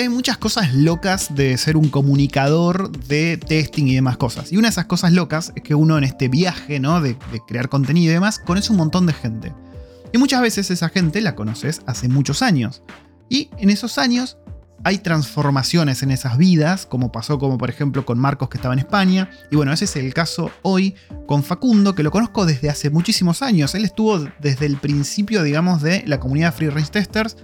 hay muchas cosas locas de ser un comunicador de testing y demás cosas. Y una de esas cosas locas es que uno en este viaje, ¿no? De, de crear contenido y demás, conoce un montón de gente. Y muchas veces esa gente la conoces hace muchos años. Y en esos años hay transformaciones en esas vidas, como pasó como por ejemplo con Marcos que estaba en España. Y bueno, ese es el caso hoy con Facundo, que lo conozco desde hace muchísimos años. Él estuvo desde el principio, digamos, de la comunidad Free Range Testers.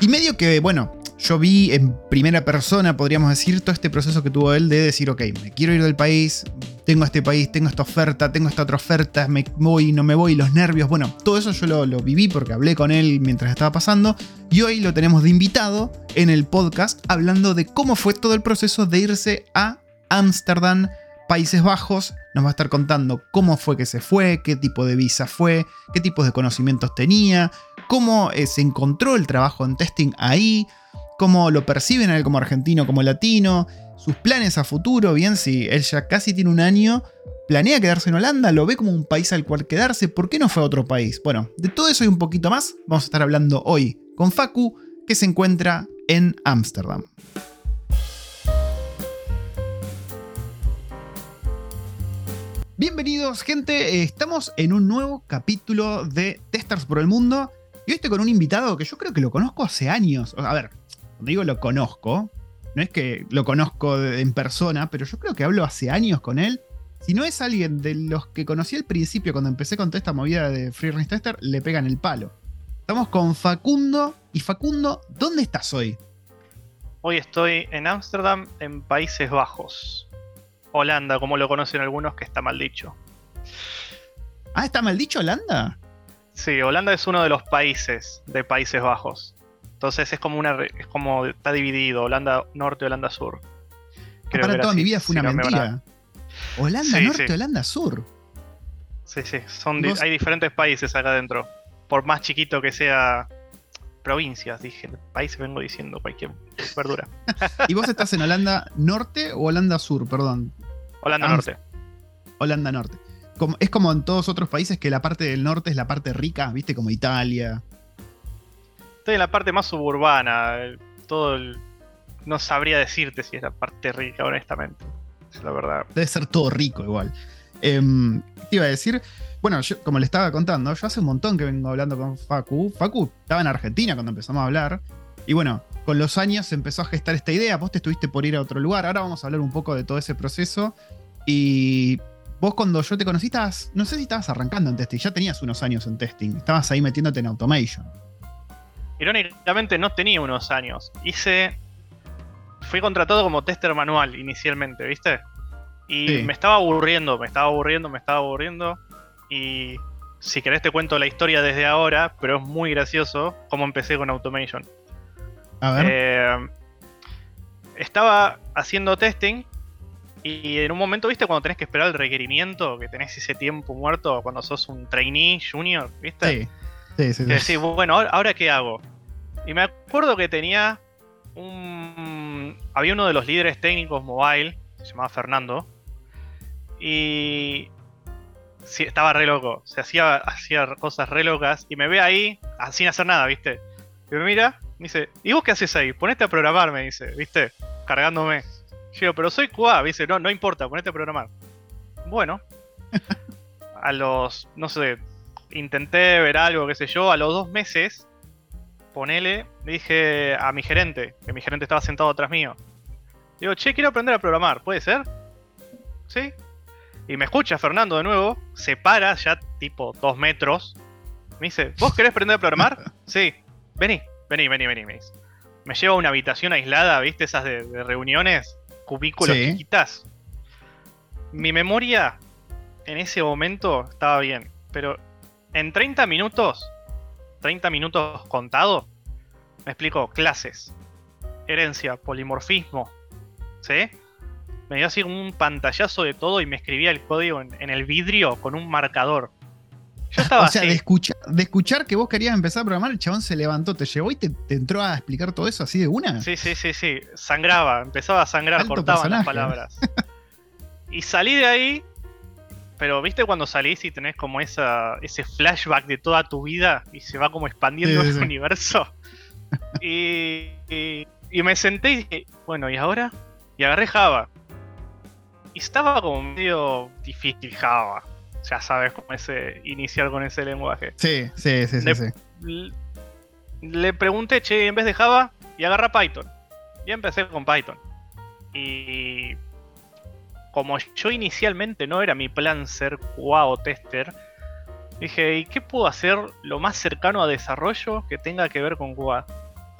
Y medio que, bueno, yo vi en primera persona, podríamos decir, todo este proceso que tuvo él de decir, ok, me quiero ir del país, tengo este país, tengo esta oferta, tengo esta otra oferta, me voy, no me voy, los nervios, bueno, todo eso yo lo, lo viví porque hablé con él mientras estaba pasando y hoy lo tenemos de invitado en el podcast hablando de cómo fue todo el proceso de irse a Ámsterdam, Países Bajos, nos va a estar contando cómo fue que se fue, qué tipo de visa fue, qué tipos de conocimientos tenía, cómo eh, se encontró el trabajo en testing ahí, cómo lo perciben a él como argentino, como latino, sus planes a futuro, bien, si él ya casi tiene un año, planea quedarse en Holanda, lo ve como un país al cual quedarse, ¿por qué no fue a otro país? Bueno, de todo eso y un poquito más vamos a estar hablando hoy con Facu, que se encuentra en Ámsterdam. Bienvenidos gente, estamos en un nuevo capítulo de Testers por el Mundo y hoy estoy con un invitado que yo creo que lo conozco hace años. A ver, cuando digo lo conozco, no es que lo conozco en persona, pero yo creo que hablo hace años con él. Si no es alguien de los que conocí al principio cuando empecé con toda esta movida de Free Range Tester, le pegan el palo. Estamos con Facundo. Y Facundo, ¿dónde estás hoy? Hoy estoy en Ámsterdam, en Países Bajos. Holanda, como lo conocen algunos, que está mal dicho. Ah, ¿está mal dicho Holanda? Sí, Holanda es uno de los países de Países Bajos. Entonces es como una es como está dividido, Holanda Norte, Holanda Sur. Ah, para toda mi vida fue una mentira. Holanda Norte, Holanda Sur. Sí, sí, son hay diferentes países acá adentro. Por más chiquito que sea provincias, dije, países vengo diciendo cualquier verdura. ¿Y vos estás en Holanda Norte o Holanda Sur, perdón? Holanda Norte. Holanda Norte. es como en todos otros países que la parte del norte es la parte rica, ¿viste? Como Italia. Estoy en la parte más suburbana. Todo No sabría decirte si es la parte rica, honestamente. Es la verdad. Debe ser todo rico igual. Em, te iba a decir, bueno, como le estaba contando, yo hace un montón que vengo hablando con Facu. Facu estaba en Argentina cuando empezamos a hablar. Y bueno, con los años empezó a gestar esta idea. Vos te estuviste por ir a otro lugar. Ahora vamos a hablar un poco de todo ese proceso. Y vos cuando yo te conocí, estabas, no sé si estabas arrancando en testing, ya tenías unos años en testing. Estabas ahí metiéndote en automation. Irónicamente no tenía unos años. Hice... Fui contratado como tester manual inicialmente, ¿viste? Y me estaba aburriendo, me estaba aburriendo, me estaba aburriendo. Y si querés te cuento la historia desde ahora, pero es muy gracioso cómo empecé con Automation. A ver. Eh, estaba haciendo testing y en un momento, ¿viste? Cuando tenés que esperar el requerimiento, que tenés ese tiempo muerto cuando sos un trainee junior, ¿viste? Sí, sí, sí. sí. bueno, ¿ahora qué hago? Y me acuerdo que tenía un... Había uno de los líderes técnicos mobile, se llamaba Fernando, y sí, estaba re loco. Se hacía, hacía cosas re locas y me ve ahí sin hacer nada, ¿viste? Y me mira, me dice, ¿y vos qué haces ahí? Ponete a programar, me dice, ¿viste? Cargándome. Yo pero soy QA, me dice, no, no importa, ponete a programar. Bueno, a los, no sé, intenté ver algo, qué sé yo, a los dos meses, ponele, le dije a mi gerente, que mi gerente estaba sentado atrás mío. Digo, che, quiero aprender a programar, ¿puede ser? ¿Sí? Y me escucha Fernando de nuevo, se para ya tipo dos metros. Me dice, ¿vos querés aprender a programar? sí, vení, vení, vení, vení. Me, me lleva a una habitación aislada, ¿viste? Esas de, reuniones, cubículos chiquitas. Mi memoria en ese momento estaba bien, pero en 30 minutos, 30 minutos contado, me explico clases, herencia, polimorfismo, ¿sí? me dio así un pantallazo de todo y me escribía el código en, el vidrio con un marcador. Yo estaba o sea, De, escuchar, de escuchar que vos querías empezar a programar, el chabón se levantó, te llevó y te, entró a explicar todo eso así de una. Sí, sí, sí, sí. Sangraba, empezaba a sangrar, cortaba las palabras. y salí de ahí, pero viste cuando salís y tenés como esa, ese flashback de toda tu vida y se va como expandiendo el universo. y, Y me senté y dije, bueno, ¿y ahora? Y agarré Java. Y estaba como medio difícil Java. Ya sabes cómo ese iniciar con ese lenguaje. Sí, sí, sí, le, sí. Le pregunté, che, en vez de Java, y agarra Python. Y empecé con Python. Y como yo inicialmente no era mi plan ser QA o tester, dije, ¿y qué puedo hacer lo más cercano a desarrollo que tenga que ver con QA?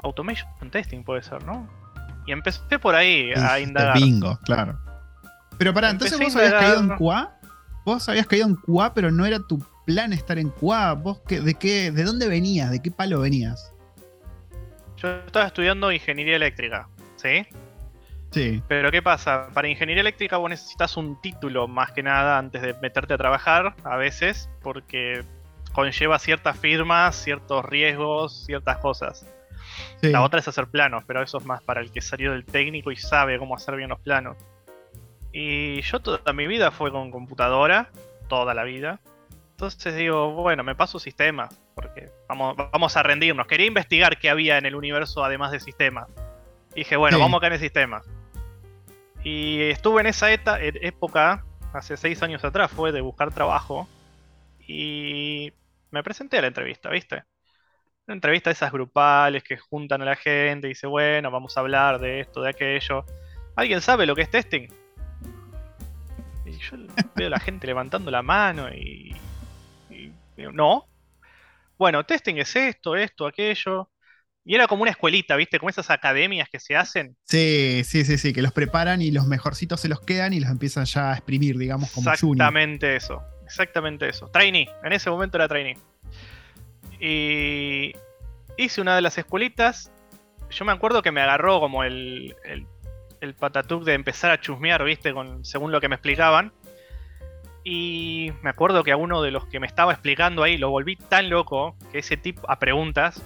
Automation testing puede ser, ¿no? Y empecé por ahí a indagar. Bingo, claro. Pero para, entonces vos habías caído en QA. Vos habías caído en QA, pero no era tu plan estar en QA. ¿Vos de qué, de dónde venías? ¿De qué palo venías? Yo estaba estudiando ingeniería eléctrica, ¿sí? Sí. Pero ¿qué pasa? Para ingeniería eléctrica vos necesitas un título más que nada antes de meterte a trabajar, a veces, porque conlleva ciertas firmas, ciertos riesgos, ciertas cosas. La otra es hacer planos, pero eso es más para el que salió del técnico y sabe cómo hacer bien los planos. Y yo toda mi vida fue con computadora, toda la vida. Entonces digo, bueno, me paso sistemas, porque vamos, vamos a rendirnos. Quería investigar qué había en el universo además de sistemas. dije, bueno, vamos a caer en sistemas. Y estuve en esa época, hace seis años atrás, fue de buscar trabajo. Y me presenté a la entrevista, ¿viste? Una entrevista de esas grupales que juntan a la gente y dice, bueno, vamos a hablar de esto, de aquello. ¿Alguien sabe lo que es testing? Y yo veo a la gente levantando la mano y, no. Bueno, testing es esto, esto, aquello. Y era como una escuelita, ¿viste? Como esas academias que se hacen. Sí, sí, sí, sí, que los preparan y los mejorcitos se los quedan y los empiezan ya a exprimir, digamos, como Exactamente eso, exactamente eso. Trainee, en ese momento era trainee. Y hice una de las escuelitas. Yo me acuerdo que me agarró como el, el, el patatúk de empezar a chusmear, ¿viste? Con, según lo que me explicaban. Y me acuerdo que a uno de los que me estaba explicando ahí lo volví tan loco que ese tipo, a preguntas,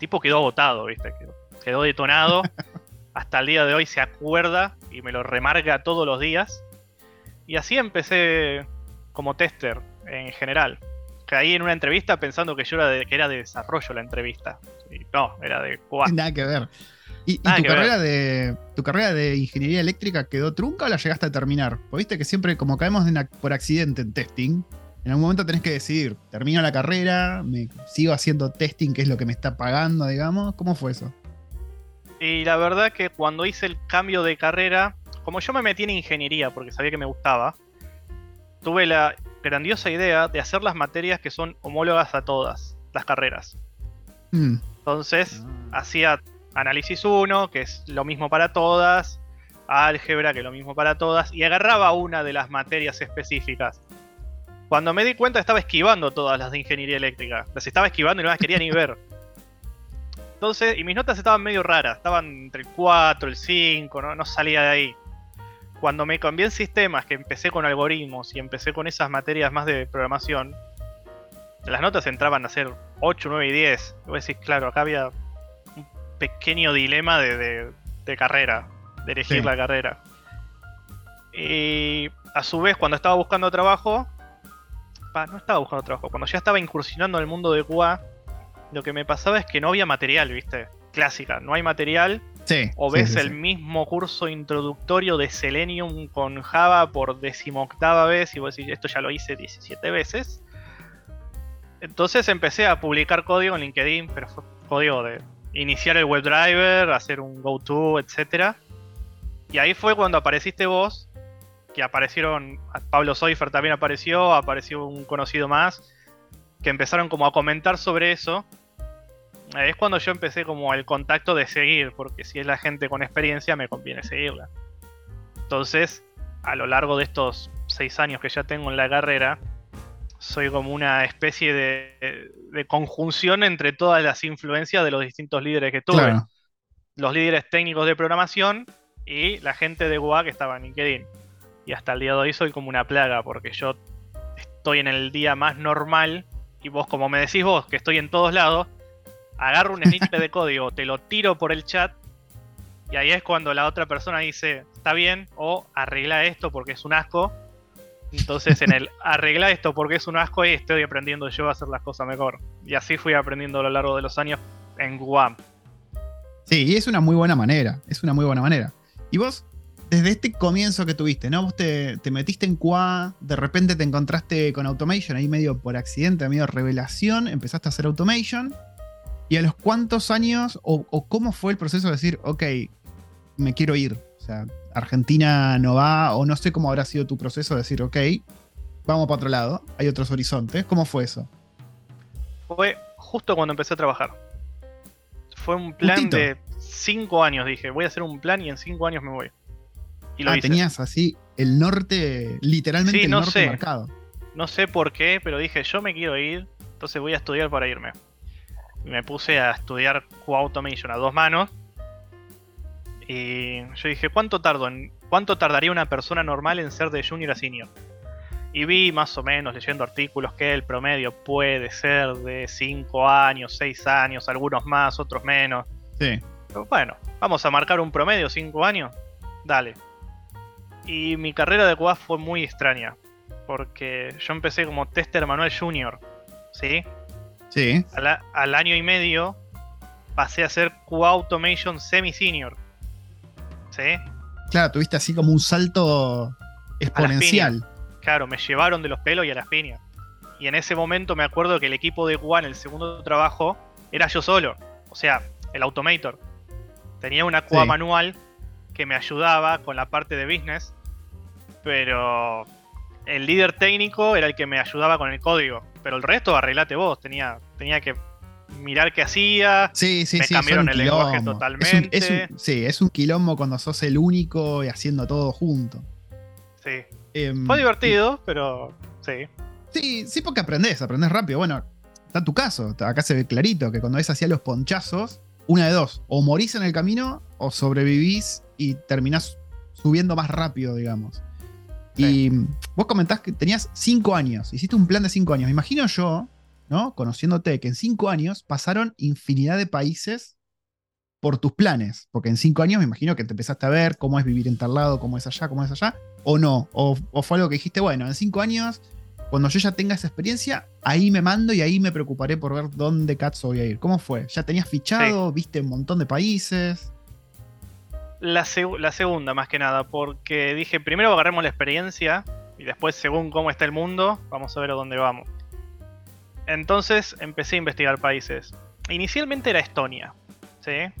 tipo quedó agotado, ¿viste? Quedó, quedó detonado. Hasta el día de hoy se acuerda y me lo remarca todos los días. Y así empecé como tester en general caí en una entrevista pensando que yo era de, que era de desarrollo la entrevista. no, era de QA. Nada que ver. ¿Y, tu, carrera de, tu carrera de ingeniería eléctrica quedó trunca o la llegaste a terminar? Porque viste que siempre, como caemos por accidente en testing, en algún momento tenés que decidir, termino la carrera, me sigo haciendo testing, que es lo que me está pagando, digamos. ¿Cómo fue eso? Y la verdad que cuando hice el cambio de carrera, como yo me metí en ingeniería porque sabía que me gustaba, tuve la grandiosa idea de hacer las materias que son homólogas a todas las carreras. Hmm. Entonces, ah. hacía análisis 1, que es lo mismo para todas, álgebra, que es lo mismo para todas, y agarraba una de las materias específicas. Cuando me di cuenta estaba esquivando todas las de ingeniería eléctrica. Las estaba esquivando y no las quería ni ver. Entonces, y mis notas estaban medio raras, estaban entre el 4, el 5, no, no salía de ahí cuando me cambié en sistemas, que empecé con algoritmos y empecé con esas materias más de programación, las notas entraban a ser 8, 9 y 10. Y vos decís, claro, acá había un pequeño dilema de, carrera, de elegir la carrera. Y a su vez, cuando estaba buscando trabajo, no estaba buscando trabajo, cuando ya estaba incursionando en el mundo de QA, lo que me pasaba es que no había material, ¿viste? Clásica, no hay material o ves el mismo curso introductorio de Selenium con Java por decimoctava vez y vos decís, esto ya lo hice 17 veces. Entonces empecé a publicar código en LinkedIn, pero fue código de iniciar el WebDriver, hacer un GoTo, etc. Y ahí fue cuando apareciste vos, que aparecieron, Pablo Soifer también apareció, apareció un conocido más, que empezaron como a comentar sobre eso es cuando yo empecé como el contacto de seguir, porque si es la gente con experiencia me conviene seguirla. Entonces, a lo largo de estos seis años que ya tengo en la carrera, soy como una especie de, conjunción entre todas las influencias de los distintos líderes que tuve. Los líderes técnicos de programación y la gente de UA que estaba en LinkedIn. Y hasta el día de hoy soy como una plaga, porque yo estoy en el día más normal y vos, como me decís vos, que estoy en todos lados, agarro un snippet de código, te lo tiro por el chat y ahí es cuando la otra persona dice, está bien, o arregla esto porque es un asco. Entonces en el arregla esto porque es un asco y estoy aprendiendo yo a hacer las cosas mejor. Y así fui aprendiendo a lo largo de los años en Guam. Sí, y es una muy buena manera. Es una muy buena manera. Y vos, desde este comienzo que tuviste, ¿no? Vos te, metiste en QA, de repente te encontraste con Automation, ahí medio por accidente, medio revelación, empezaste a hacer Automation. ¿Y a los cuántos años o, o cómo fue el proceso de decir, ok, me quiero ir? O sea, Argentina no va, o no sé cómo habrá sido tu proceso de decir, ok, vamos para otro lado, hay otros horizontes. ¿Cómo fue eso? Fue justo cuando empecé a trabajar. Fue un plan de cinco años, dije, voy a hacer un plan y en cinco años me voy. Y lo ah, tenías así el norte, literalmente el norte marcado. No sé por qué, pero dije, yo me quiero ir, entonces voy a estudiar para irme. Y me puse a estudiar Q-Automation a dos manos y yo dije, ¿cuánto, tardo en, ¿cuánto tardaría una persona normal en ser de junior a senior? Y vi más o menos leyendo artículos que el promedio puede ser de 5 años, 6 años, algunos más, otros menos. Sí. bueno, vamos a marcar un promedio, 5 años. Dale. Y mi carrera de QA fue muy extraña. Porque yo empecé como tester manual junior. ¿Sí? Sí. Al, año y medio pasé a ser QA Automation semi-senior. Claro, tuviste así como un salto exponencial. Claro, me llevaron de los pelos y a las piñas. Y en ese momento me acuerdo que el equipo de Juan, el segundo trabajo, era yo solo. O sea, el Automator. Tenía una QA manual que me ayudaba con la parte de business. Pero el líder técnico era el que me ayudaba con el código. Pero el resto arreglate vos. Tenía, tenía que mirar qué hacía. Sí, sí, me cambiaron el lenguaje totalmente. sí, es un quilombo cuando sos el único y haciendo todo junto. Sí. Em, Fue divertido, pero sí. Sí, sí, porque aprendes, aprendes rápido. Bueno, está tu caso. Acá se ve clarito que cuando ves hacia los ponchazos, una de dos. O morís en el camino o sobrevivís y terminás subiendo más rápido, digamos. Y vos comentás que tenías cinco años, hiciste un plan de cinco años. Me imagino yo ¿no? Conociéndote que en cinco años pasaron infinidad de países por tus planes, porque en cinco años me imagino que te empezaste a ver cómo es vivir en tal lado, cómo es allá, cómo es allá, o no, o, fue algo que dijiste, bueno, en cinco años, cuando yo ya tenga esa experiencia, ahí me mando y ahí me preocuparé por ver dónde cazzo voy a ir. ¿Cómo fue? ¿Ya tenías fichado? ¿Viste un montón de países? La, la, segunda, más que nada, porque dije, primero agarremos la experiencia y después, según cómo está el mundo, vamos a ver a dónde vamos. Entonces empecé a investigar países. Inicialmente era Estonia, ¿sí?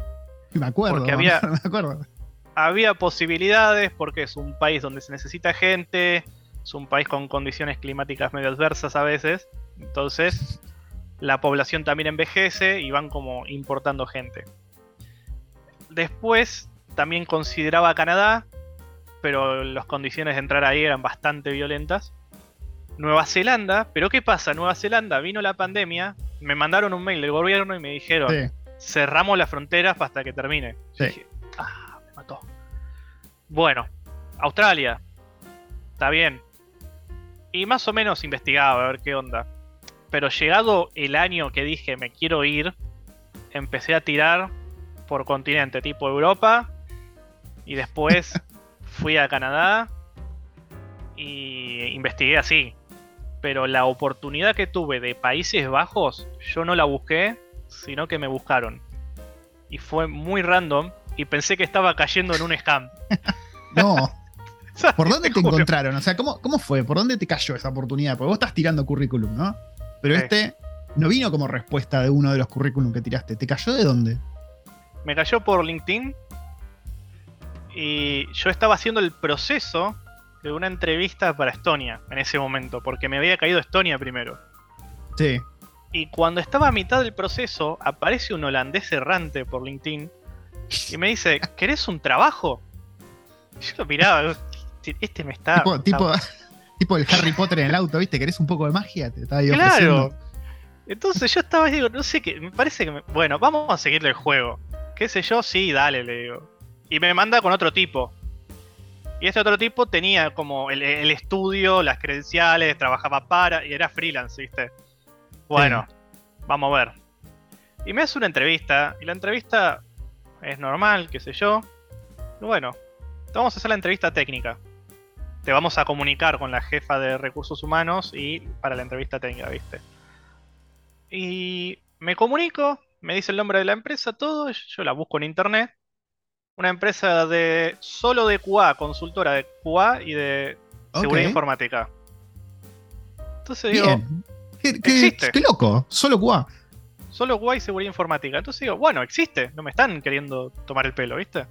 Me acuerdo, porque había, me acuerdo. Había posibilidades porque es un país donde se necesita gente, es un país con condiciones climáticas medio adversas a veces, entonces la población también envejece y van como importando gente. Después también consideraba Canadá, pero las condiciones de entrar ahí eran bastante violentas. Nueva Zelanda, pero ¿qué pasa? Nueva Zelanda vino la pandemia, me mandaron un mail del gobierno y me dijeron, cerramos las fronteras hasta que termine. dije, ah, me mató. Bueno, Australia, está bien. Y más o menos investigaba a ver qué onda. Pero llegado el año que dije me quiero ir, empecé a tirar por continente, tipo Europa, y después fui a Canadá y investigué así pero la oportunidad que tuve de Países Bajos, yo no la busqué, sino que me buscaron. Y fue muy random y pensé que estaba cayendo en un scam. no. ¿Por dónde te, encontraron? O sea, ¿cómo, ¿cómo fue? ¿Por dónde te cayó esa oportunidad? Porque vos estás tirando currículum, ¿no? Pero este no vino como respuesta de uno de los currículum que tiraste. ¿Te cayó de dónde? Me cayó por LinkedIn. Y yo estaba haciendo el proceso de una entrevista para Estonia en ese momento, porque me había caído Estonia primero. Sí. Y cuando estaba a mitad del proceso, aparece un holandés errante por LinkedIn y me dice, ¿querés un trabajo? Y yo lo miraba, este me está... Tipo, tipo, el Harry Potter en el auto, ¿viste? ¿Querés un poco de magia? Te estaba claro. Entonces yo estaba, digo, no sé qué, me parece que... bueno, vamos a seguirle el juego. ¿Qué sé yo? Sí, dale, le digo. Y me manda con otro tipo. Y este otro tipo tenía como el, estudio, las credenciales, trabajaba para y era freelance, ¿viste? Bueno, vamos a ver. Y me hace una entrevista, y la entrevista es normal, qué sé yo. Y bueno, vamos a hacer la entrevista técnica. Te vamos a comunicar con la jefa de recursos humanos y para la entrevista técnica, ¿viste? Y me comunico, me dice el nombre de la empresa, todo, yo la busco en internet. Una empresa de solo de QA, consultora de QA y de seguridad informática. Entonces digo, ¿Qué, qué, loco, solo QA. Solo QA y seguridad informática. Entonces digo, bueno, existe, no me están queriendo tomar el pelo, ¿viste?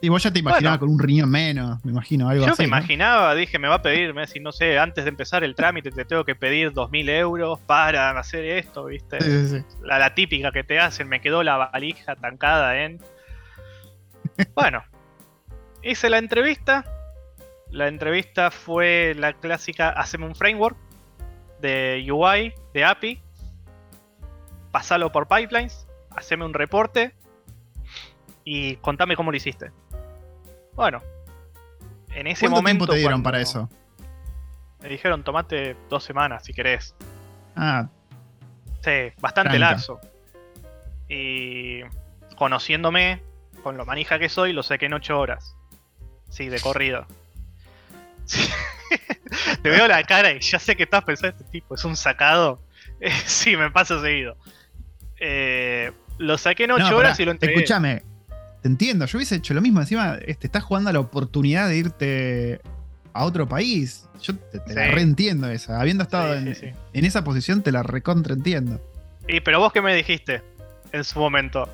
Y vos ya te imaginabas con un riñón menos, me imagino, algo yo así. Yo me imaginaba, dije, me va a pedir, me decir, no sé, antes de empezar el trámite te tengo que pedir 2.000 euros para hacer esto, ¿viste? Sí, sí, La, la, típica que te hacen, me quedó la valija tancada en. Bueno, hice la entrevista. La entrevista fue la clásica, haceme un framework de UI, de API, pasalo por pipelines, haceme un reporte y contame cómo lo hiciste. Bueno, en ese ¿Cuánto momento. tiempo te dieron para eso? Me dijeron, tomate dos semanas si querés. Ah. Sí, bastante lazo. Y conociéndome, con lo manija que soy, lo saqué en ocho horas. Sí, de corrido. te veo la cara y ya sé que estás pensando, este tipo es un sacado. sí, me pasa seguido. Eh, lo saqué en ocho horas y lo entregué. Escúchame, te entiendo, yo hubiese hecho lo mismo. Encima, este, estás jugando a la oportunidad de irte a otro país. Yo te, la reentiendo esa. Habiendo estado en, esa posición, te la recontraentiendo. Y pero vos qué me dijiste en su momento.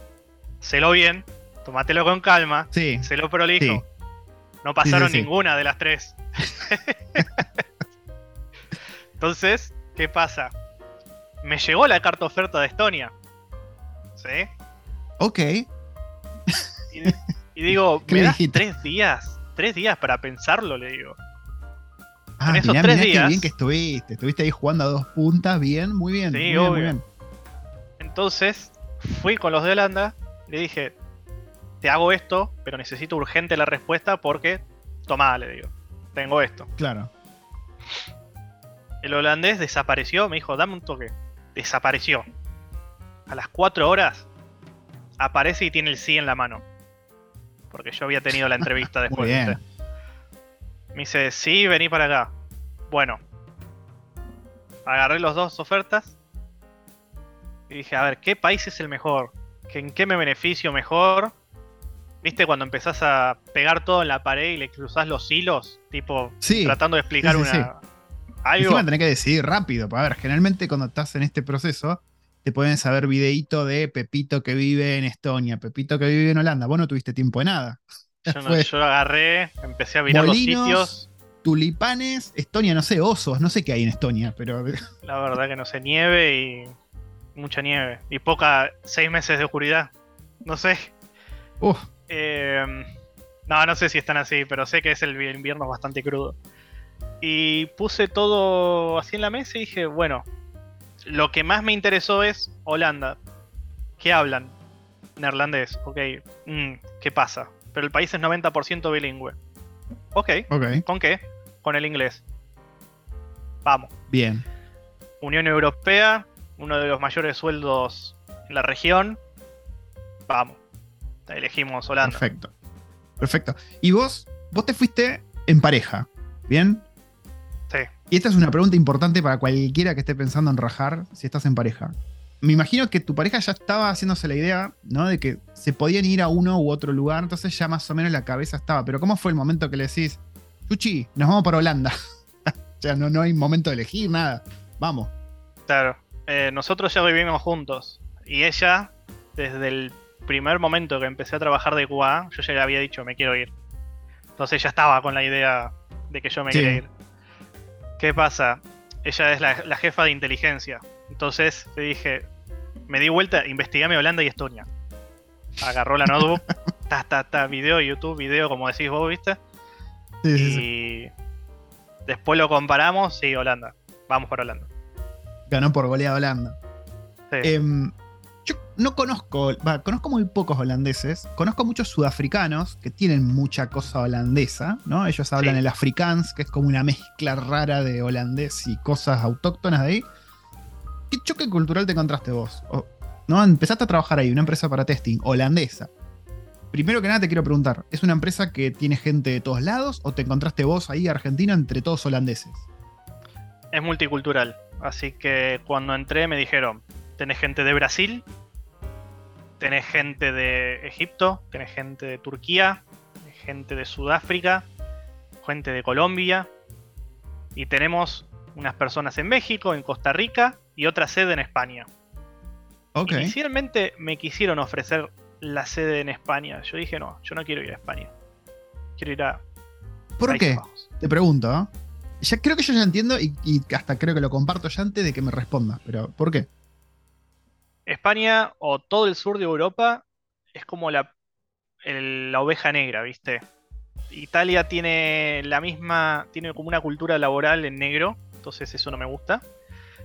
Celo bien, tomátelo con calma, sí. lo prolijo. No pasaron ninguna de las tres. Entonces, ¿qué pasa? Me llegó la carta oferta de Estonia. ¿Sí? Ok. Y, digo, ¿me das tres días? Tres días para pensarlo, le digo. Ah, en esos tres días. Qué bien que estuviste. Estuviste ahí jugando a dos puntas, bien, muy bien. Sí, muy bien, Entonces, fui con los de Holanda, le dije, te hago esto, pero necesito urgente la respuesta porque, tomá, le digo, tengo esto. Claro. El holandés desapareció, me dijo, dame un toque. Desapareció. A las cuatro horas aparece y tiene el sí en la mano. Porque yo había tenido la entrevista después. Me dice, sí, vení para acá. Bueno. Agarré los dos ofertas. Y dije, a ver, ¿qué país es el mejor? ¿En qué me beneficio mejor? ¿Viste cuando empezás a pegar todo en la pared y le cruzás los hilos? Tipo, tratando de explicar una... Algo. Encima tenés que decidir rápido. A ver, generalmente cuando estás en este proceso, te pueden saber videíto de Pepito que vive en Estonia, Pepito que vive en Holanda. Vos no tuviste tiempo de nada. Yo, no, yo lo agarré, empecé a mirar los sitios. Tulipanes, Estonia, no sé, osos, no sé qué hay en Estonia, pero. La verdad que no sé, nieve y. mucha nieve. Y poca, seis meses de oscuridad. No sé. Uf. Em, no, no sé si están así, pero sé que es el invierno bastante crudo. Y puse todo así en la mesa y dije, bueno, lo que más me interesó es Holanda. ¿Qué hablan? Neerlandés. Ok. Mm, ¿Qué pasa? Pero el país es 90% bilingüe. Ok. ¿Con qué? Con el inglés. Vamos. Bien. Unión Europea, uno de los mayores sueldos en la región. Vamos. Elegimos Holanda. Perfecto. Perfecto. Y vos, vos te fuiste en pareja. ¿Bien? Y esta es una pregunta importante para cualquiera que esté pensando en rajar si estás en pareja. Me imagino que tu pareja ya estaba haciéndose la idea, ¿no? De que se podían ir a uno u otro lugar, entonces ya más o menos la cabeza estaba. Pero ¿cómo fue el momento que le decís, Chuchi, nos vamos para Holanda? o sea, no, no hay momento de elegir nada. Vamos. Claro. Eh, nosotros ya vivimos juntos. Y ella, desde el primer momento que empecé a trabajar de QA, yo ya le había dicho, me quiero ir. Entonces ella estaba con la idea de que yo me quería ir. ¿Qué pasa? Ella es la, jefa de inteligencia. Entonces le dije, me di vuelta, investigame Holanda y Estonia. Agarró la notebook, ta, ta, ta, video, YouTube, video, como decís vos, ¿viste? Sí, y sí, después lo comparamos, sí, Holanda. Vamos por Holanda. Ganó por goleada Holanda. Sí. Em, yo no conozco, conozco muy pocos holandeses, conozco muchos sudafricanos que tienen mucha cosa holandesa, ¿no? Ellos hablan el afrikaans, que es como una mezcla rara de holandés y cosas autóctonas de ahí. ¿Qué choque cultural te encontraste vos? ¿No? Empezaste a trabajar ahí, una empresa para testing holandesa. Primero que nada te quiero preguntar, ¿es una empresa que tiene gente de todos lados o te encontraste vos ahí, argentino, entre todos holandeses? Es multicultural, así que cuando entré me dijeron, tenés gente de Brasil, tenés gente de Egipto, tenés gente de Turquía, gente de Sudáfrica, gente de Colombia. Y tenemos unas personas en México, en Costa Rica y otra sede en España. Okay. Inicialmente me quisieron ofrecer la sede en España. Yo dije, no, yo no quiero ir a España. Quiero ir a. ¿Por qué? Te pregunto. ¿eh? Ya, creo que yo ya entiendo y, hasta creo que lo comparto ya antes de que me respondas. Pero, ¿por qué? España o todo el sur de Europa es como la, la oveja negra, ¿viste? Italia tiene la misma, tiene como una cultura laboral en negro, entonces eso no me gusta.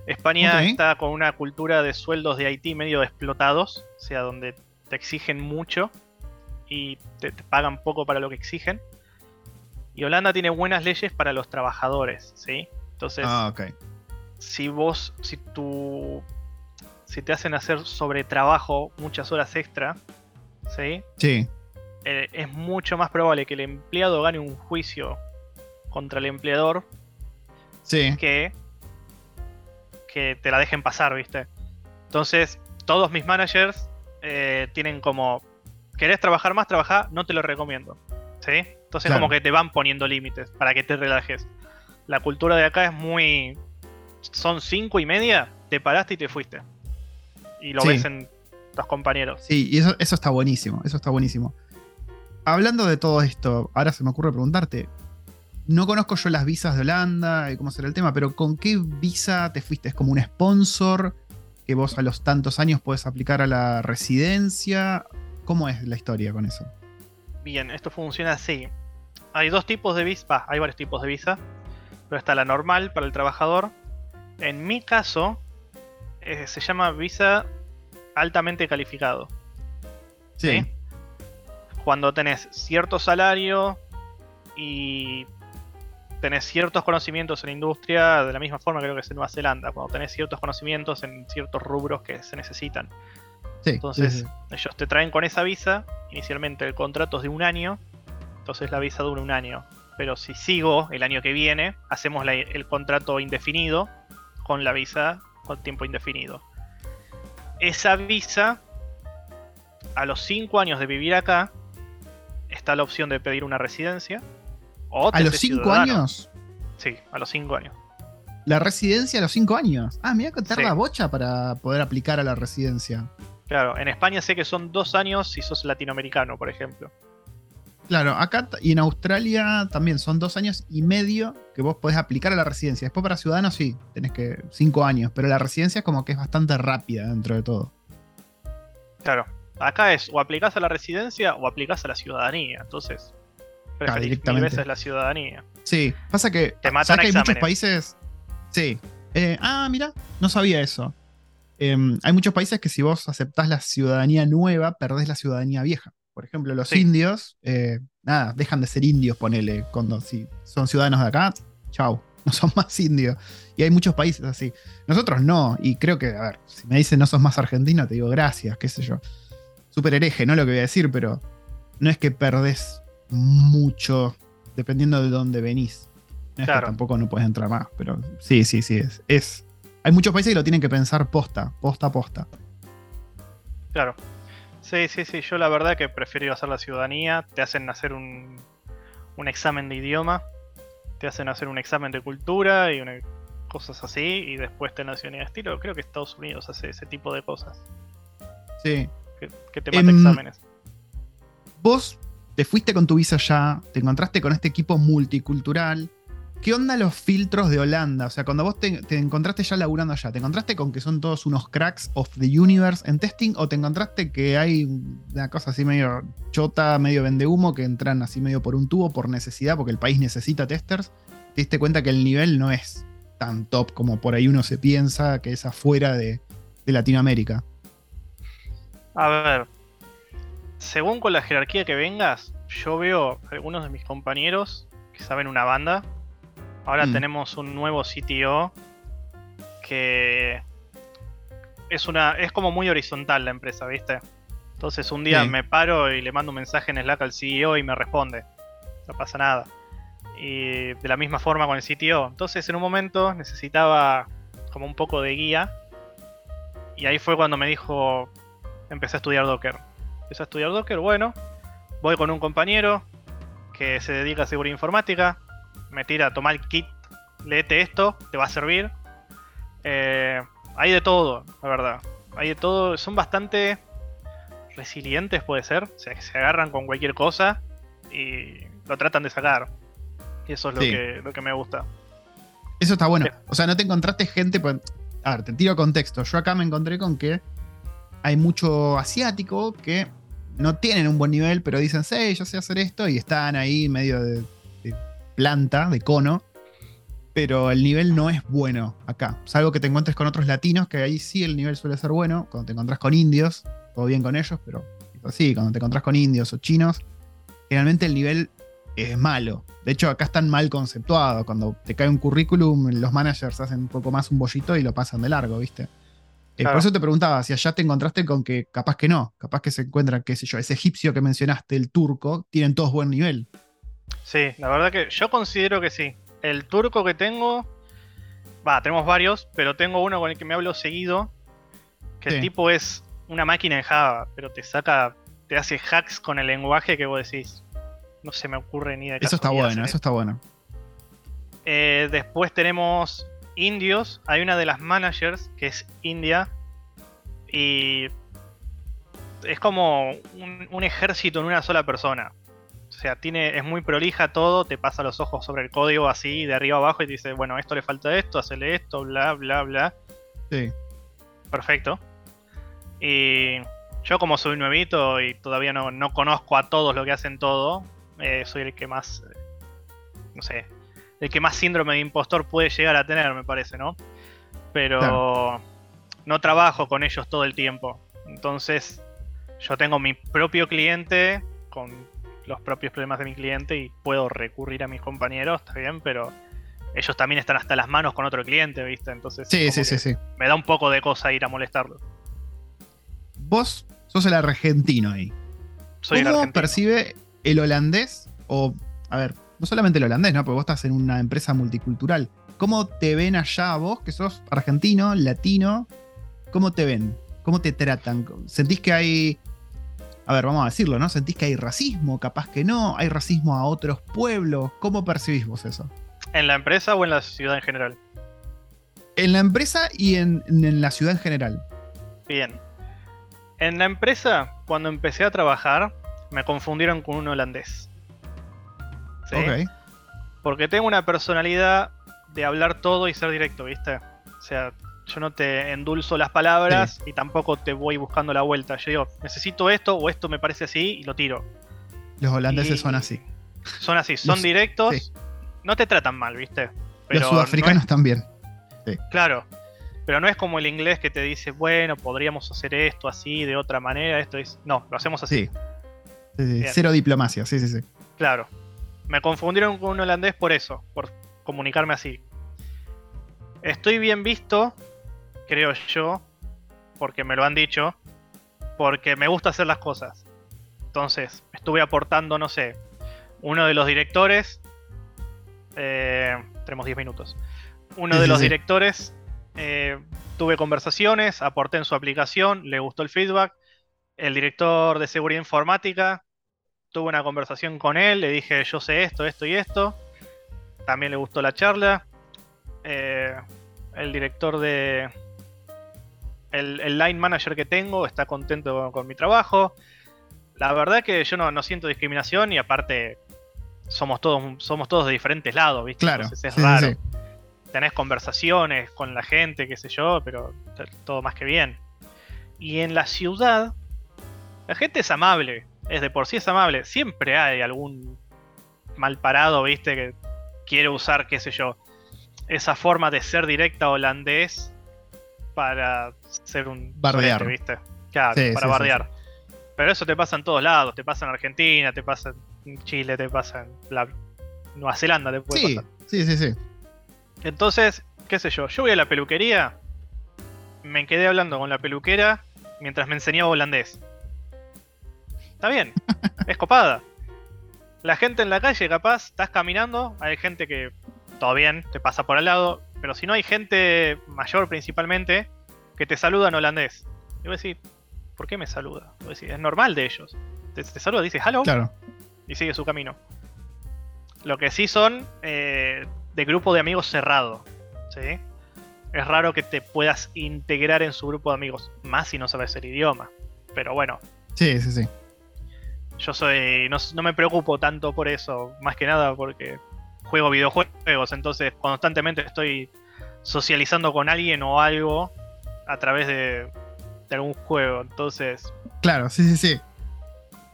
España está con una cultura de sueldos de Haití medio explotados, o sea, donde te exigen mucho y te, pagan poco para lo que exigen. Y Holanda tiene buenas leyes para los trabajadores, ¿sí? Entonces, ah, si vos, si si te hacen hacer sobre trabajo muchas horas extra, ¿sí? Sí. Eh, es mucho más probable que el empleado gane un juicio contra el empleador sí. que que te la dejen pasar, ¿viste? Entonces, todos mis managers eh, tienen como, ¿querés trabajar más? Trabajar, no te lo recomiendo. ¿Sí? Entonces como que te van poniendo límites para que te relajes. La cultura de acá es muy... Son cinco y media, te paraste y te fuiste. Y lo ves en tus compañeros. Sí, y eso, eso está buenísimo, eso está buenísimo. Hablando de todo esto, ahora se me ocurre preguntarte, no conozco yo las visas de Holanda y cómo será el tema, pero ¿con qué visa te fuiste? ¿Es como un sponsor que vos a los tantos años puedes aplicar a la residencia? ¿Cómo es la historia con eso? Bien, esto funciona así. Hay dos tipos de visa, hay varios tipos de visa, pero está la normal para el trabajador. En mi caso, eh, se llama visa altamente calificado. ¿Sí? Cuando tenés cierto salario y tenés ciertos conocimientos en la industria, de la misma forma creo que es en Nueva Zelanda, cuando tenés ciertos conocimientos en ciertos rubros que se necesitan. entonces, ellos te traen con esa visa, inicialmente el contrato es de un año, entonces la visa dura un año. Pero si sigo el año que viene, hacemos el contrato indefinido con la visa con tiempo indefinido. Esa visa, a los 5 años de vivir acá, está la opción de pedir una residencia ¿A los 5 años? Sí, a los 5 años. La residencia a los 5 años. Ah, mira que tarda la bocha para poder aplicar a la residencia. Claro, en España sé que son 2 años si sos latinoamericano, por ejemplo. Claro, acá y en Australia también son dos años y medio que vos podés aplicar a la residencia. Después para ciudadanos sí, tenés que cinco años, pero la residencia es como que es bastante rápida dentro de todo. Claro, acá es o aplicás a la residencia o aplicás a la ciudadanía. Entonces, directamente. la ciudadanía. Sí, pasa que, Te matan hay muchos países. Sí. Eh, ah, mira, no sabía eso. Em, hay muchos países que si vos aceptás la ciudadanía nueva, perdés la ciudadanía vieja. Por ejemplo, los indios, eh, nada, dejan de ser indios, ponele, cuando si son ciudadanos de acá, chau, no son más indios. Y hay muchos países así. Nosotros no, y creo que, a ver, si me dicen no sos más argentino, te digo gracias, qué sé yo. Súper hereje, no lo que voy a decir, pero no es que perdés mucho dependiendo de dónde venís. tampoco no puedes entrar más, pero sí, sí, sí, es, es. Hay muchos países que lo tienen que pensar posta, posta a posta. Claro. Sí, sí, sí. Yo la verdad que prefiero hacer la ciudadanía. Te hacen hacer un, un examen de idioma. Te hacen hacer un examen de cultura y cosas así. Y después te nacionalidad de estilo. Creo que Estados Unidos hace ese tipo de cosas. Sí. Que, te mata exámenes. Vos te fuiste con tu visa ya, te encontraste con este equipo multicultural. ¿Qué onda los filtros de Holanda? O sea, cuando vos te, encontraste ya laburando allá, ¿te encontraste con que son todos unos cracks of the universe en testing o te encontraste que hay una cosa así medio chota, medio vende humo, que entran así medio por un tubo por necesidad, porque el país necesita testers? Te diste cuenta que el nivel no es tan top como por ahí uno se piensa que es afuera de, de Latinoamérica. A ver, según con la jerarquía que vengas, yo veo algunos de mis compañeros que saben una banda. Ahora mm. tenemos un nuevo CTO que es una es como muy horizontal la empresa, ¿viste? Entonces un día me paro y le mando un mensaje en Slack al CEO y me responde. No pasa nada. Y de la misma forma con el CTO. Entonces en un momento necesitaba como un poco de guía. Y ahí fue cuando me dijo, empecé a estudiar Docker. Empecé a estudiar Docker, bueno, voy con un compañero que se dedica a seguridad informática, me tira a tomar el kit, léete esto, te va a servir. Eh, hay de todo, la verdad. Hay de todo, son bastante resilientes, puede ser. O sea, que se agarran con cualquier cosa y lo tratan de sacar. Y eso es lo, que, lo que me gusta. Eso está bueno. O sea, no te encontraste gente. Pues, a ver, te tiro contexto. Yo acá me encontré con que hay mucho asiático que no tienen un buen nivel, pero dicen, sí, yo sé hacer esto, y están ahí medio de, planta, de cono, pero el nivel no es bueno acá. Salvo que te encuentres con otros latinos, que ahí sí el nivel suele ser bueno. Cuando te encontrás con indios, todo bien con ellos, pero sí, cuando te encontrás con indios o chinos, generalmente el nivel es malo. De hecho, acá están mal conceptuados. Cuando te cae un currículum, los managers hacen un poco más un bollito y lo pasan de largo, ¿viste? Eh, por eso te preguntaba si allá te encontraste con que capaz que no, capaz que se encuentra, qué sé yo, ese egipcio que mencionaste, el turco, tienen todos buen nivel. Sí, la verdad que yo considero que sí. El turco que tengo, va, tenemos varios, pero tengo uno con el que me hablo seguido, que el tipo es una máquina en Java, pero te saca, te hace hacks con el lenguaje que vos decís. No se me ocurre ni de Eso está bueno, eso está bueno. Eh, después tenemos indios. Hay una de las managers que es India. Y es como un, ejército en una sola persona. O sea, tiene, es muy prolija todo, te pasa los ojos sobre el código así, de arriba abajo, y te dice, bueno, esto le falta esto, hacele esto, bla, bla, bla. Sí. Perfecto. Y yo como soy nuevito y todavía no, no conozco a todos lo que hacen todo, eh, soy el que más, eh, no sé, el que más síndrome de impostor puede llegar a tener, me parece, ¿no? Pero no trabajo con ellos todo el tiempo. Entonces, yo tengo mi propio cliente con los propios problemas de mi cliente y puedo recurrir a mis compañeros, está bien, pero ellos también están hasta las manos con otro cliente, ¿viste? Entonces, sí, sí, sí, sí. me da un poco de cosa ir a molestarlo. Vos sos el argentino ahí. Soy ¿Cómo el percibe el holandés, o, a ver, no solamente el holandés, ¿no? Porque vos estás en una empresa multicultural. ¿Cómo te ven allá vos, que sos argentino, latino? ¿Cómo te ven? ¿Cómo te tratan? ¿Sentís que hay... A ver, vamos a decirlo, ¿no? ¿Sentís que hay racismo? Capaz que no. ¿Hay racismo a otros pueblos? ¿Cómo percibís vos eso? ¿En la empresa o en la ciudad en general? En la empresa y en, en la ciudad en general. Bien. En la empresa, cuando empecé a trabajar, me confundieron con un holandés. ¿Sí? Porque tengo una personalidad de hablar todo y ser directo, ¿viste? O sea, yo no te endulzo las palabras y tampoco te voy buscando la vuelta. Yo digo, necesito esto o esto me parece así y lo tiro. Los holandeses son así. Son así, son directos. No te tratan mal, ¿viste? Los sudafricanos también. Claro. Pero no es como el inglés que te dice, bueno, podríamos hacer esto así, de otra manera. Esto es. No, lo hacemos así. Sí. Cero diplomacia, sí, sí, sí. Claro. Me confundieron con un holandés por eso, por comunicarme así. Estoy bien visto, creo yo, porque me lo han dicho, porque me gusta hacer las cosas. Entonces, estuve aportando, no sé, uno de los directores. Eh, tenemos 10 minutos. Uno de los directores, eh, tuve conversaciones, aporté en su aplicación, le gustó el feedback. El director de seguridad informática tuve una conversación con él, le dije yo sé esto, esto y esto. También le gustó la charla. Eh, el director de... El, line manager que tengo está contento con, mi trabajo. La verdad que yo no, siento discriminación y aparte somos todos, somos todos de diferentes lados, ¿viste? Claro. es raro. Tenés conversaciones con la gente, qué sé yo, pero todo más que bien. Y en la ciudad, la gente es amable es de por sí es amable. Siempre hay algún mal parado, viste, que quiere usar, qué sé yo, esa forma de ser directa holandés para ser un bardear, ¿viste? Claro, para bardear. Pero eso te pasa en todos lados, te pasa en Argentina, te pasa en Chile, te pasa en la Nueva Zelanda, te puede pasar. Sí, sí, sí. Entonces, qué sé yo, yo voy a la peluquería, me quedé hablando con la peluquera mientras me enseñaba holandés. Está bien, es copada. La gente en la calle, capaz, estás caminando, hay gente que todo bien, te pasa por al lado, pero si no hay gente mayor principalmente que te saluda en holandés. Y voy a decir, ¿por qué me saluda? es normal de ellos. Te, saluda, dice hello. Claro. Y sigue su camino. Lo que sí son eh, de grupo de amigos cerrado. ¿sí? Es raro que te puedas integrar en su grupo de amigos, más si no sabes el idioma. Pero bueno. Sí, sí, sí. Yo soy. No, no me preocupo tanto por eso, más que nada porque juego videojuegos, entonces constantemente estoy socializando con alguien o algo a través de, de algún juego. Entonces. Claro, sí, sí, sí.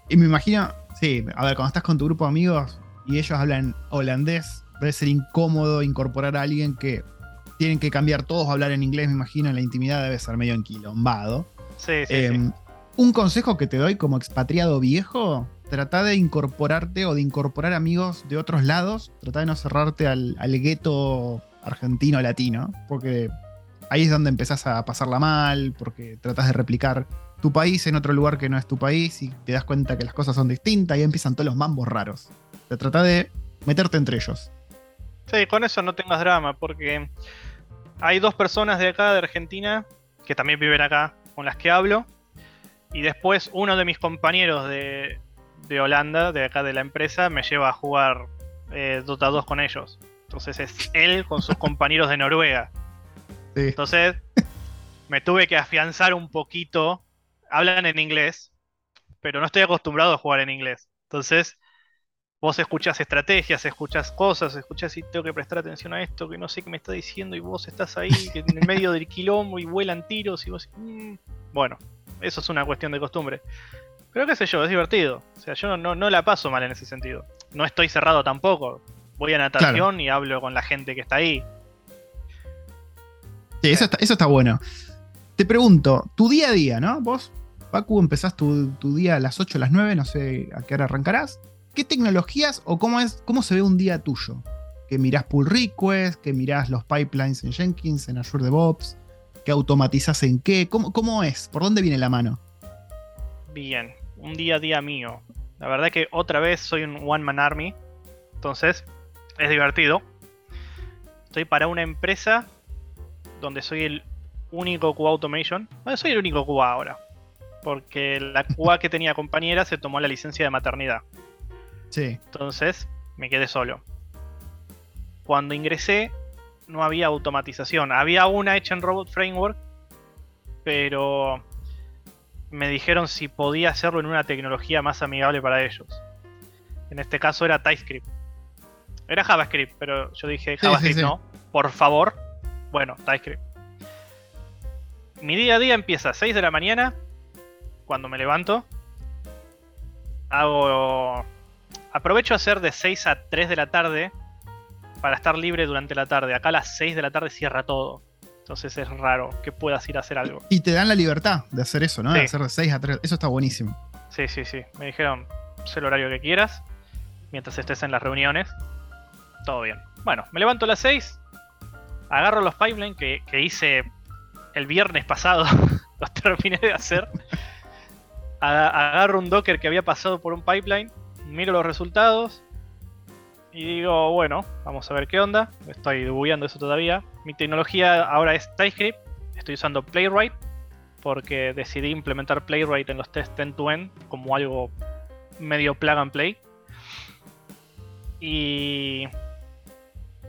Y me imagino, sí, a ver, cuando estás con tu grupo de amigos y ellos hablan holandés, debe ser incómodo incorporar a alguien que tienen que cambiar todos a hablar en inglés, me imagino, en la intimidad debe ser medio enquilombado. Sí, sí, em, Un consejo que te doy como expatriado viejo, trata de incorporarte o de incorporar amigos de otros lados, trata de no cerrarte al, al gueto argentino-latino, porque ahí es donde empezás a pasarla mal, porque tratas de replicar tu país en otro lugar que no es tu país y te das cuenta que las cosas son distintas y empiezan todos los mambos raros. Te trata de meterte entre ellos. Sí, con eso no tengas drama, porque hay dos personas de acá, de Argentina, que también viven acá, con las que hablo. Y después uno de mis compañeros de, de Holanda, de acá de la empresa, me lleva a jugar eh, Dota 2 con ellos. Entonces es él con sus compañeros de Noruega. Entonces me tuve que afianzar un poquito. Hablan en inglés, pero no estoy acostumbrado a jugar en inglés. Entonces vos escuchás estrategias, escuchás cosas, escuchás y tengo que prestar atención a esto, que no sé qué me está diciendo, y vos estás ahí en el medio del quilombo y vuelan tiros, y vos. Mm". Bueno, eso es una cuestión de costumbre. Pero qué sé yo, es divertido. O sea, yo no, no la paso mal en ese sentido. No estoy cerrado tampoco. Voy a natación y hablo con la gente que está ahí. Sí, eso está, eso está bueno. Te pregunto, tu día a día, ¿no? Vos, Pacu, empezás tu, tu día a las 8, a las 9, no sé a qué hora arrancarás. ¿Qué tecnologías o cómo, es, cómo se ve un día tuyo? Que mirás pull request, que mirás los pipelines en Jenkins, en Azure DevOps, que automatizás en qué, ¿Cómo, cómo es? ¿Por dónde viene la mano? Bien, un día a día mío. La verdad que otra vez soy un One Man Army, entonces es divertido. Estoy para una empresa donde soy el único QA Automation. Bueno, soy el único QA ahora, porque la QA que tenía compañera se tomó la licencia de maternidad. Sí. Entonces me quedé solo. Cuando ingresé no había automatización. Había una hecha en Robot Framework, pero me dijeron si podía hacerlo en una tecnología más amigable para ellos. En este caso era TypeScript. Era JavaScript, pero yo dije JavaScript no, por favor. Bueno, TypeScript. Mi día a día empieza a 6 de la mañana, cuando me levanto. Hago Aprovecho a hacer de 6 a 3 de la tarde para estar libre durante la tarde. Acá a las 6 de la tarde cierra todo. Entonces es raro que puedas ir a hacer algo. Y te dan la libertad de hacer eso, ¿no? De hacer de 6 a 3. Eso está buenísimo. Sí, sí, sí. Me dijeron, sé el horario que quieras. Mientras estés en las reuniones. Todo bien. Bueno, me levanto a las 6. Agarro los pipelines que, que hice el viernes pasado. los terminé de hacer. Agarro un Docker que había pasado por un pipeline miro los resultados y digo, bueno, vamos a ver qué onda. Estoy debugueando eso todavía. Mi tecnología ahora es TypeScript. Estoy usando Playwright porque decidí implementar Playwright en los test end-to-end como algo medio plug and play. Y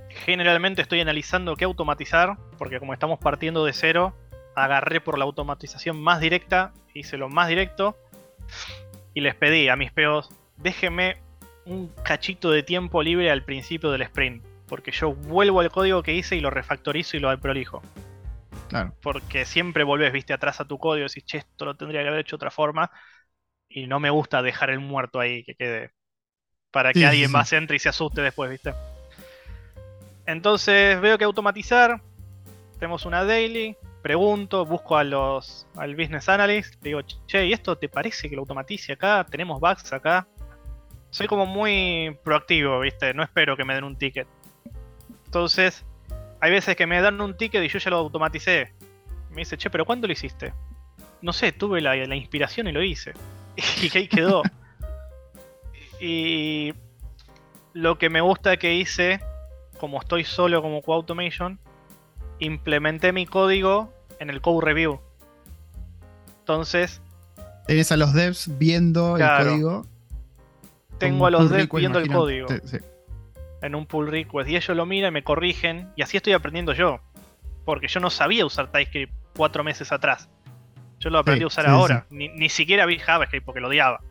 generalmente estoy analizando qué automatizar, porque como estamos partiendo de cero, agarré por la automatización más directa, hice lo más directo y les pedí a mis POs déjeme un cachito de tiempo libre al principio del sprint. Porque yo vuelvo al código que hice y lo refactorizo y lo prolijo. Claro. Porque siempre volvés, viste, atrás a tu código y decís, che, esto lo tendría que haber hecho de otra forma. Y no me gusta dejar el muerto ahí que quede. Para que alguien más entre y se asuste después, viste. Entonces veo que automatizar. Tenemos una daily. Pregunto, busco a los, al business analyst. Digo, che, ¿y esto te parece que lo automatice acá? ¿Tenemos bugs acá? Soy como muy proactivo, ¿viste? No espero que me den un ticket. Ahora hay veces que me dan un ticket y yo ya lo automaticé. Me dice, che, pero ¿cuándo lo hiciste? No sé, tuve la, inspiración y lo hice. y ahí quedó. y lo que me gusta que hice, como estoy solo como Co-Automation, implementé mi código en el Code Review. Entonces, Tenés a los devs viendo el código. Tengo a los devs viendo el código. En un pull request. Y ellos lo miran y me corrigen. Y así estoy aprendiendo yo. Porque yo no sabía usar TypeScript cuatro meses atrás. Yo lo aprendí a usar ahora. Ni, ni, siquiera vi JavaScript porque lo odiaba.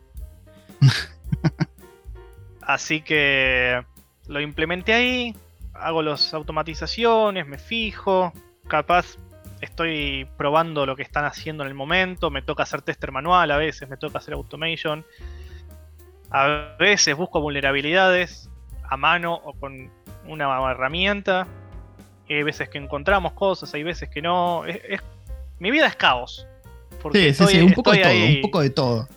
así que lo implementé ahí. Hago las automatizaciones, me fijo. Capaz estoy probando lo que están haciendo en el momento, me toca hacer tester manual a veces, me toca hacer automation. A veces busco vulnerabilidades a mano o con una herramienta. hay veces que encontramos cosas, hay veces que no. mi vida es caos. Porque sí, sí, sí, un poco de todo, un poco de todo.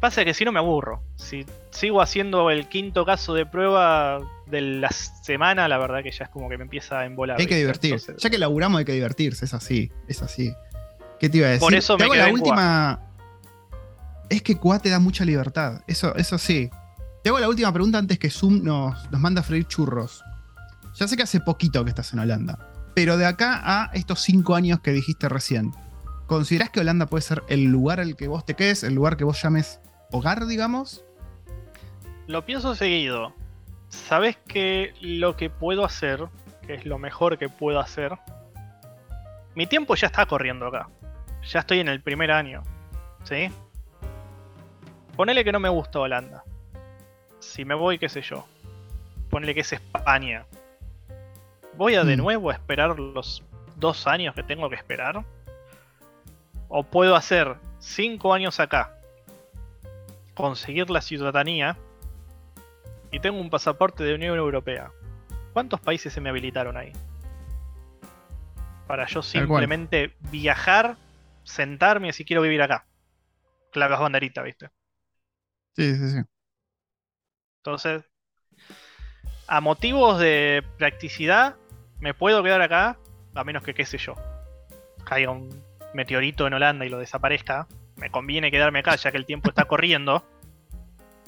Pasa que si no me aburro. Si sigo haciendo el quinto caso de prueba de la semana, la verdad que ya es como que me empieza a embolar. Hay que divertirse. ya que laburamos hay que divertirse, es así, es así. ¿Qué te iba a decir? Por eso me hago la última. Es que QA te da mucha libertad. Eso, eso sí. Te hago la última pregunta antes que Zoom nos, nos manda a freír churros. Ya sé que hace poquito que estás en Holanda. Pero de acá a estos cinco años que dijiste recién, ¿considerás que Holanda puede ser el lugar al que vos te quedes, el lugar que vos llames hogar, digamos? Lo pienso seguido. ¿Sabes que lo que puedo hacer, que es lo mejor que puedo hacer? Mi tiempo ya está corriendo acá. Ya estoy en el primer año. ¿Sí? Ponele que no me gusta Holanda. Si me voy, qué sé yo. Ponele que es España. ¿Voy a de mm. nuevo a esperar los dos años que tengo que esperar? ¿O puedo hacer cinco años acá? conseguir la ciudadanía y tengo un pasaporte de Unión Europea. ¿Cuántos países se me habilitaron ahí? Para yo simplemente viajar, sentarme y si quiero vivir acá. Claves banderita, ¿viste? Sí, sí, sí. Entonces, a motivos de practicidad, me puedo quedar acá, a menos que, qué sé yo, caiga un meteorito en Holanda y lo desaparezca me conviene quedarme acá ya que el tiempo está corriendo.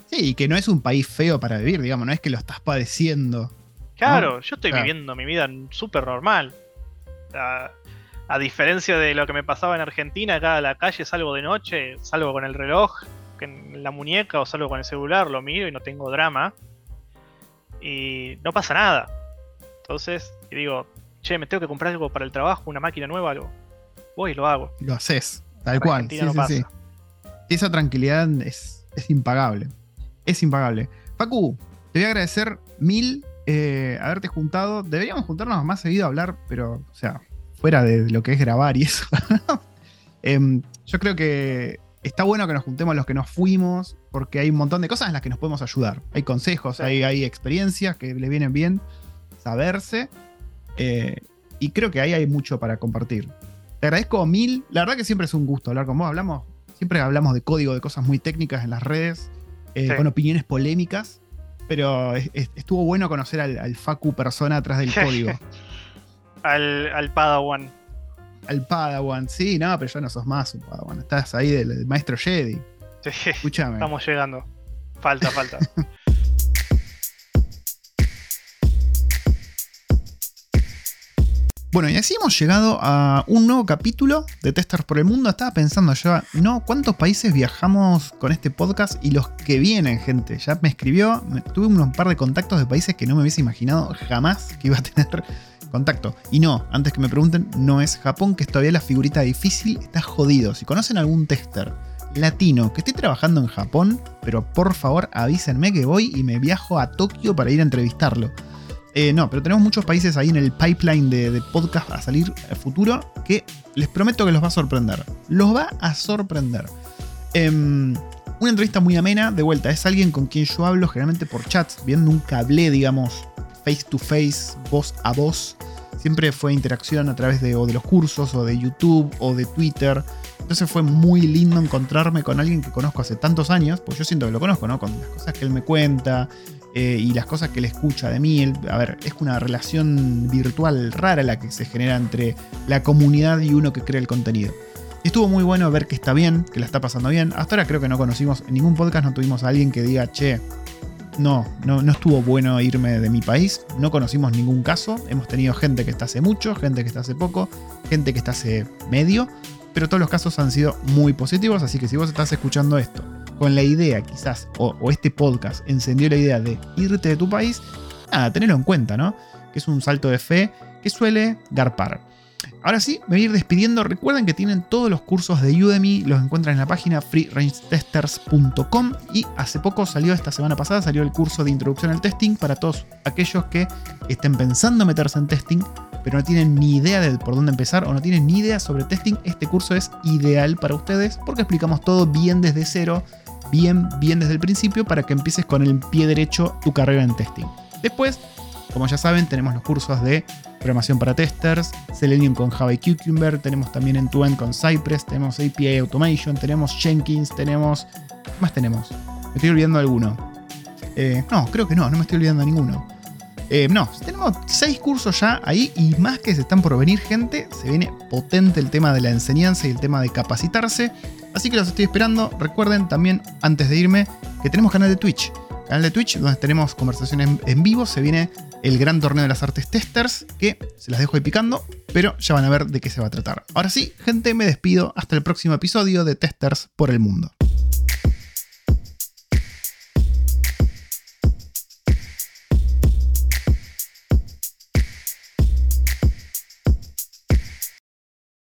Sí, y que no es un país feo para vivir, digamos, no es que lo estás padeciendo. Claro, yo estoy viviendo mi vida súper normal. A, diferencia de lo que me pasaba en Argentina, acá a la calle salgo de noche, salgo con el reloj en la muñeca o salgo con el celular, lo miro y no tengo drama. Y no pasa nada. Entonces, digo, che, me tengo que comprar algo para el trabajo, una máquina nueva, algo. Voy y lo hago. Lo haces. Tal cual. Sí, sí, sí. Esa tranquilidad es, impagable. Es impagable. Facu, te voy a agradecer mil eh, haberte juntado. Deberíamos juntarnos más seguido a hablar, pero, o sea, fuera de lo que es grabar y eso. Em, yo creo que está bueno que nos juntemos los que nos fuimos, porque hay un montón de cosas en las que nos podemos ayudar. Hay consejos, hay, hay, experiencias que le vienen bien saberse. Eh, y creo que ahí hay mucho para compartir. Te agradezco mil. La verdad que siempre es un gusto hablar con vos. Hablamos, siempre hablamos de código, de cosas muy técnicas en las redes, eh, con opiniones polémicas. Pero estuvo bueno conocer al, Facu persona atrás del código. al, Padawan. Al Padawan, sí, no, pero ya no sos más un Padawan. Estás ahí del, maestro Jedi. Sí, Escúchame. Estamos llegando. Falta, falta. Bueno, y así hemos llegado a un nuevo capítulo de Testers por el Mundo. Estaba pensando yo, ¿no? ¿Cuántos países viajamos con este podcast? Y los que vienen, gente. Ya me escribió, tuve un par de contactos de países que no me hubiese imaginado jamás que iba a tener contacto. Y no, antes que me pregunten, no es Japón, que es todavía la figurita difícil, está jodido. Si conocen algún tester latino que esté trabajando en Japón, pero por favor avísenme que voy y me viajo a Tokio para ir a entrevistarlo. Eh, no, pero tenemos muchos países ahí en el pipeline de, podcast a salir a futuro que les prometo que los va a sorprender. Los va a sorprender. Em, una entrevista muy amena, de vuelta, es alguien con quien yo hablo generalmente por chats, viendo un cable, digamos, face to face, voz a voz. Siempre fue interacción a través de, o de los cursos, o de YouTube, o de Twitter. Entonces fue muy lindo encontrarme con alguien que conozco hace tantos años, pues yo siento que lo conozco, ¿no? Con las cosas que él me cuenta, eh, y las cosas que él escucha de mí. a ver, es una relación virtual rara la que se genera entre la comunidad y uno que crea el contenido. Y estuvo muy bueno ver que está bien, que la está pasando bien. Hasta ahora creo que no conocimos, en ningún podcast no tuvimos a alguien que diga, che, no, no, no estuvo bueno irme de mi país. No conocimos ningún caso. Hemos tenido gente que está hace mucho, gente que está hace poco, gente que está hace medio. pero todos los casos han sido muy positivos, así que si vos estás escuchando esto con la idea quizás, o, este podcast encendió la idea de irte de tu país, nada, tenelo en cuenta, ¿no? Que es un salto de fe que suele garpar. Ahora sí, me voy a ir despidiendo. Recuerden que tienen todos los cursos de Udemy, los encuentran en la página freerangetesters.com y hace poco salió, esta semana pasada, salió el curso de introducción al testing para todos aquellos que estén pensando meterse en testing, pero no tienen ni idea de por dónde empezar o no tienen ni idea sobre testing. Este curso es ideal para ustedes porque explicamos todo bien desde cero, bien, bien desde el principio para que empieces con el pie derecho tu carrera en testing. Después como ya saben, tenemos los cursos de programación para testers, Selenium con Java y Cucumber, tenemos también End-to-End con Cypress, tenemos API Automation, tenemos Jenkins, tenemos... ¿Qué más tenemos? ¿Me estoy olvidando alguno? Eh, no, creo que no, no me estoy olvidando ninguno. Eh, no, tenemos seis cursos ya ahí y más que se están por venir gente, se viene potente el tema de la enseñanza y el tema de capacitarse. Así que los estoy esperando. Recuerden también, antes de irme, que tenemos canal de Twitch. Canal de Twitch donde tenemos conversaciones en vivo. Se viene el gran torneo de las artes testers, que se las dejo ahí picando, pero ya van a ver de qué se va a tratar. Ahora sí, gente, me despido. Hasta el próximo episodio de Testers por el Mundo.